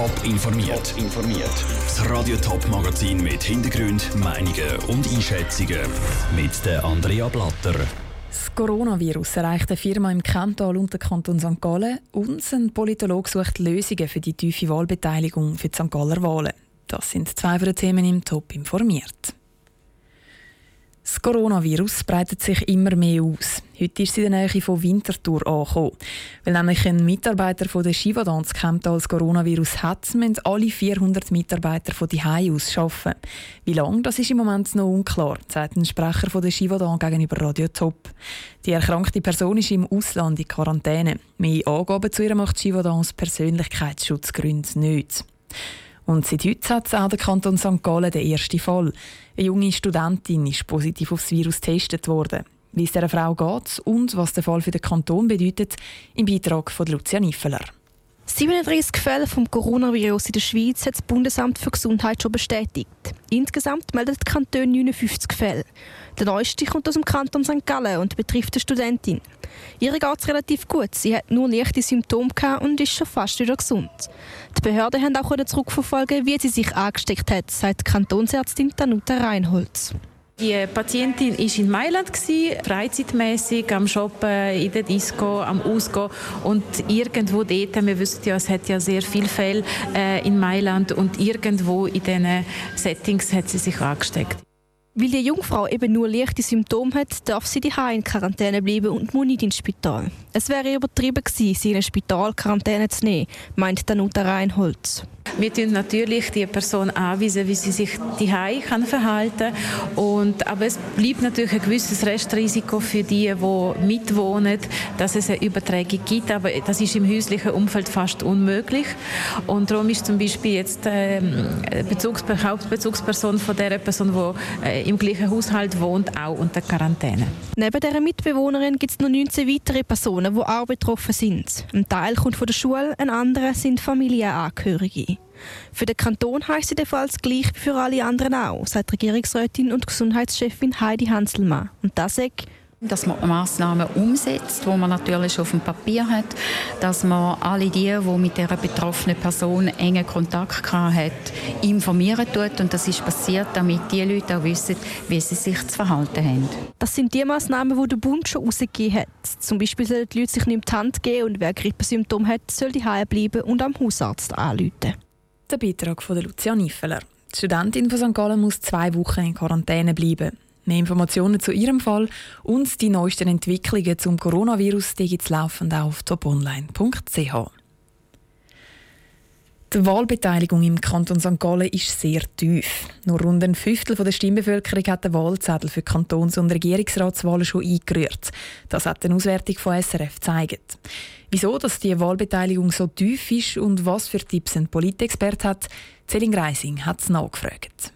Top informiert. informiert. Das Radio Top Magazin mit Hintergrund, Meinungen und Einschätzungen mit der Andrea Blatter. Das Coronavirus erreicht eine Firma im Kanton und den Kanton St. Gallen und ein Politologe sucht Lösungen für die tiefe Wahlbeteiligung für die St. Galler Wahlen. Das sind zwei von den Themen im Top informiert. Das Coronavirus breitet sich immer mehr aus. Heute ist sie in der Nähe von Winterthur angekommen. Weil nämlich ein Mitarbeiter von der Schivadans Kemptal das Coronavirus hat, müssen alle 400 Mitarbeiter von die aus arbeiten. Wie lange, das ist im Moment noch unklar, sagt ein Sprecher von der Schivadans gegenüber Radio Top. Die erkrankte Person ist im Ausland in Quarantäne. Mehr Angaben zu ihr macht Schivadans Persönlichkeitsschutzgründe nicht. Und seit heute hat auch der Kanton St. Gallen den ersten Fall. Eine junge Studentin ist positiv aufs Virus getestet worden. Wie es dieser Frau geht und was der Fall für den Kanton bedeutet, im Beitrag von Lucia Niffeler. 37 Fälle vom Coronavirus in der Schweiz hat das Bundesamt für Gesundheit schon bestätigt. Insgesamt meldet der Kanton 59 Fälle. Der neueste kommt aus dem Kanton St. Gallen und betrifft eine Studentin. Ihr geht es relativ gut. Sie hat nur leichte Symptome und ist schon fast wieder gesund. Die Behörden haben auch zurückverfolgen, wie sie sich angesteckt hat, sagt Kantonsärztin Danuta Reinholz. Die Patientin war in Mailand, freizeitmäßig am Shoppen, in der Disco, am Ausgehen. Und irgendwo dort, wir wissen ja, es hat ja sehr viele Fälle äh, in Mailand und irgendwo in diesen Settings hat sie sich angesteckt. Weil die Jungfrau eben nur leichte Symptome hat, darf sie die in Quarantäne bleiben und muss nicht ins Spital. Es wäre übertrieben gewesen, sie in eine Spitalquarantäne zu nehmen, meint Danuta Reinholz. Wir tun natürlich die Person anweisen, wie sie sich die kann verhalten und aber es bleibt natürlich ein gewisses Restrisiko für die, die mitwohnen, dass es eine Übertragung gibt. Aber das ist im häuslichen Umfeld fast unmöglich und darum ist zum Beispiel jetzt äh, Bezugs Hauptbezugsperson von der Person, die äh, im gleichen Haushalt wohnt, auch unter Quarantäne. Neben dieser Mitbewohnerin gibt es noch 19 weitere Personen, die auch betroffen sind. Ein Teil kommt von der Schule, ein anderer sind Familienangehörige. Für den Kanton heisst der Fall gleich wie für alle anderen auch, sagt Regierungsrätin und Gesundheitschefin Heidi Hanselmann. Und das sagt, dass man Massnahmen umsetzt, wo man natürlich auf dem Papier hat, dass man alle die, die mit der betroffenen Person engen Kontakt hat, informieren tut und das ist passiert, damit die Leute auch wissen, wie sie sich zu verhalten haben. Das sind die Massnahmen, die der Bund schon herausgegeben hat. Zum Beispiel sollen die Leute sich nicht die Hand geben und wer Grippesymptome hat, soll die bleiben und am Hausarzt anrufen. Der Beitrag von Lucia Niffeler. Die Studentin von St. Gallen muss zwei Wochen in Quarantäne bleiben. Mehr Informationen zu ihrem Fall und die neuesten Entwicklungen zum Coronavirus gibt es laufend auf toponline.ch. Die Wahlbeteiligung im Kanton St. Gallen ist sehr tief. Nur rund ein Fünftel der Stimmbevölkerung hat den Wahlzettel für Kantons- und Regierungsratswahlen schon eingerührt. Das hat eine Auswertung von SRF gezeigt. Wieso dass die Wahlbeteiligung so tief ist und was für Tipps ein Politexpert hat, Celine Greising hat es nachgefragt.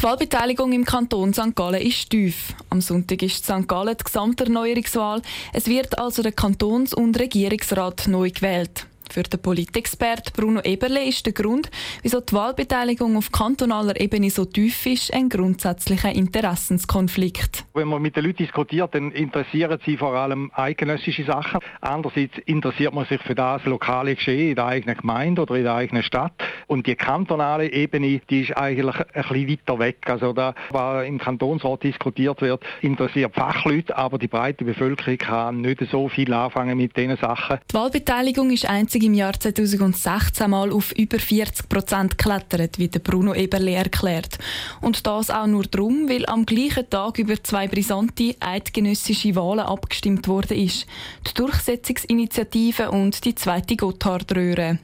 Die Wahlbeteiligung im Kanton St. Gallen ist tief. Am Sonntag ist St. Gallen die Gesamterneuerungswahl. Es wird also der Kantons- und Regierungsrat neu gewählt. Für den Politexpert Bruno Eberle ist der Grund, wieso die Wahlbeteiligung auf kantonaler Ebene so tief ist, ein grundsätzlicher Interessenskonflikt. Wenn man mit den Leuten diskutiert, dann interessieren sie vor allem eidgenössische Sachen. Andererseits interessiert man sich für das lokale Geschehen in der eigenen Gemeinde oder in der eigenen Stadt. Und die kantonale Ebene, die ist eigentlich ein bisschen weiter weg. Also da, was im Kantonsrat diskutiert wird, interessiert Fachleute, aber die breite Bevölkerung kann nicht so viel anfangen mit diesen Sachen. Die Wahlbeteiligung ist einzig einzig im Jahr 2016 mal auf über 40 Prozent geklettert, wie der Bruno Eberle erklärt. Und das auch nur darum, weil am gleichen Tag über zwei brisante eidgenössische Wahlen abgestimmt ist. Die Durchsetzungsinitiative und die zweite Gotthardröhre.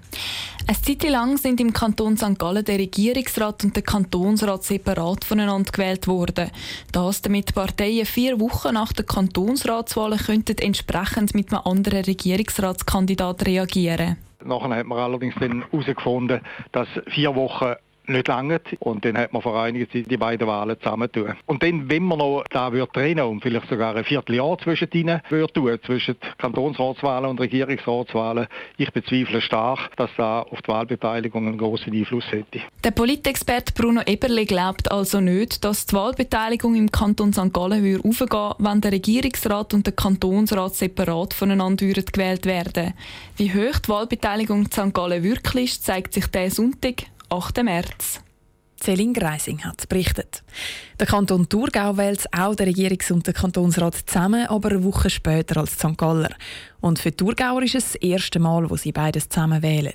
Eine Zeit lang sind im Kanton St. Gallen der Regierungsrat und der Kantonsrat separat voneinander gewählt worden. Das, damit Parteien vier Wochen nach der Kantonsratswahl könnten entsprechend mit einem anderen Regierungsratskandidat reagieren. Nachher hat man allerdings herausgefunden, dass vier Wochen nicht lange. Und dann hat man vor einiger Zeit die beiden Wahlen zusammentun. Und dann, wenn man noch da wird trennen und vielleicht sogar ein Vierteljahr zwischen ihnen wird tun, zwischen Kantonsratswahlen und Regierungsratswahlen, ich bezweifle stark, dass da auf die Wahlbeteiligung einen großen Einfluss hätte. Der Politexperte Bruno Eberle glaubt also nicht, dass die Wahlbeteiligung im Kanton St. Gallen würde aufgehen, wenn der Regierungsrat und der Kantonsrat separat voneinander gewählt werden. Wie hoch die Wahlbeteiligung in St. Gallen wirklich ist, zeigt sich diesen Sonntag, 8. März. Céline Greising hat berichtet. Der Kanton Thurgau wählt auch den Regierungs- und den Kantonsrat zusammen, aber eine Woche später als St. Galler. Und für die Thurgauer ist es das erste Mal, wo sie beides zusammen wählen.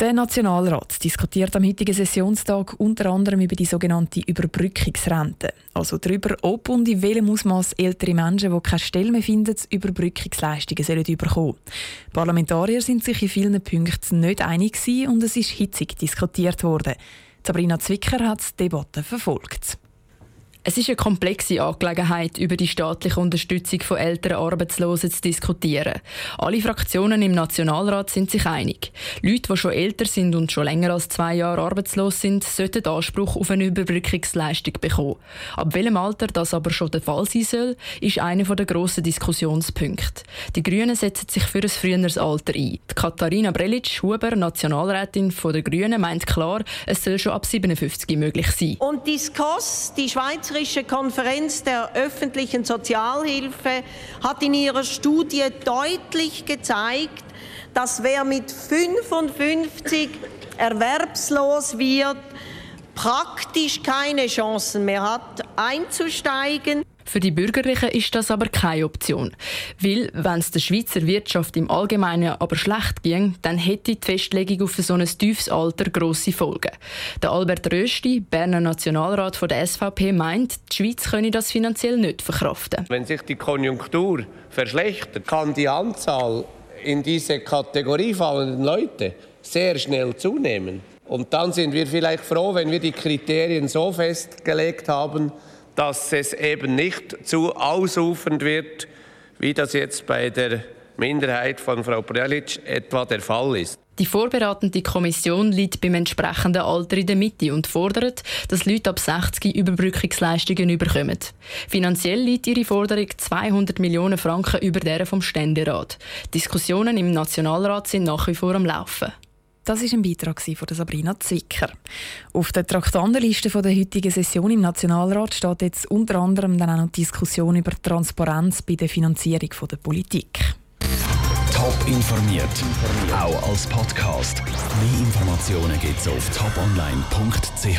Der Nationalrat diskutiert am heutigen Sessionstag unter anderem über die sogenannte Überbrückungsrente. Also darüber, ob und in welchem Ausmaß ältere Menschen, die keine Stelle mehr finden, Überbrückungsleistungen sollen bekommen Die Parlamentarier sind sich in vielen Punkten nicht einig und es ist hitzig diskutiert worden. Sabrina Zwicker hat die Debatte verfolgt. Es ist eine komplexe Angelegenheit, über die staatliche Unterstützung von älteren Arbeitslosen zu diskutieren. Alle Fraktionen im Nationalrat sind sich einig. Leute, die schon älter sind und schon länger als zwei Jahre arbeitslos sind, sollten Anspruch auf eine Überbrückungsleistung bekommen. Ab welchem Alter das aber schon der Fall sein soll, ist einer der grossen Diskussionspunkte. Die Grünen setzen sich für ein früheres Alter ein. Die Katharina Brelitsch-Huber, Nationalrätin der Grünen, meint klar, es soll schon ab 57 möglich sein. Und die SKOS, die Schweizer Schweizerische Konferenz der öffentlichen Sozialhilfe hat in ihrer Studie deutlich gezeigt, dass wer mit 55 erwerbslos wird, praktisch keine Chancen mehr hat, einzusteigen. Für die Bürgerlichen ist das aber keine Option. Weil, wenn es der Schweizer Wirtschaft im Allgemeinen aber schlecht ging, dann hätte die Festlegung auf so ein tiefes Alter grosse Folgen. Der Albert Rösti, Berner Nationalrat von der SVP, meint, die Schweiz könne das finanziell nicht verkraften. Wenn sich die Konjunktur verschlechtert, kann die Anzahl in diese Kategorie fallenden Leute sehr schnell zunehmen. Und dann sind wir vielleicht froh, wenn wir die Kriterien so festgelegt haben, dass es eben nicht zu ausufernd wird, wie das jetzt bei der Minderheit von Frau Prelic etwa der Fall ist. Die vorbereitende Kommission liegt beim entsprechenden Alter in der Mitte und fordert, dass Leute ab 60 Überbrückungsleistungen bekommen. Finanziell liegt ihre Forderung 200 Millionen Franken über der vom Ständerat. Diskussionen im Nationalrat sind nach wie vor am Laufen. Das ist ein Beitrag von Sabrina Zwicker. Auf der Traktandenliste der heutigen Session im Nationalrat steht jetzt unter anderem dann auch noch die Diskussion über Transparenz bei der Finanzierung der Politik. Top informiert, auch als Podcast. Mehr Informationen gibt es auf toponline.ch.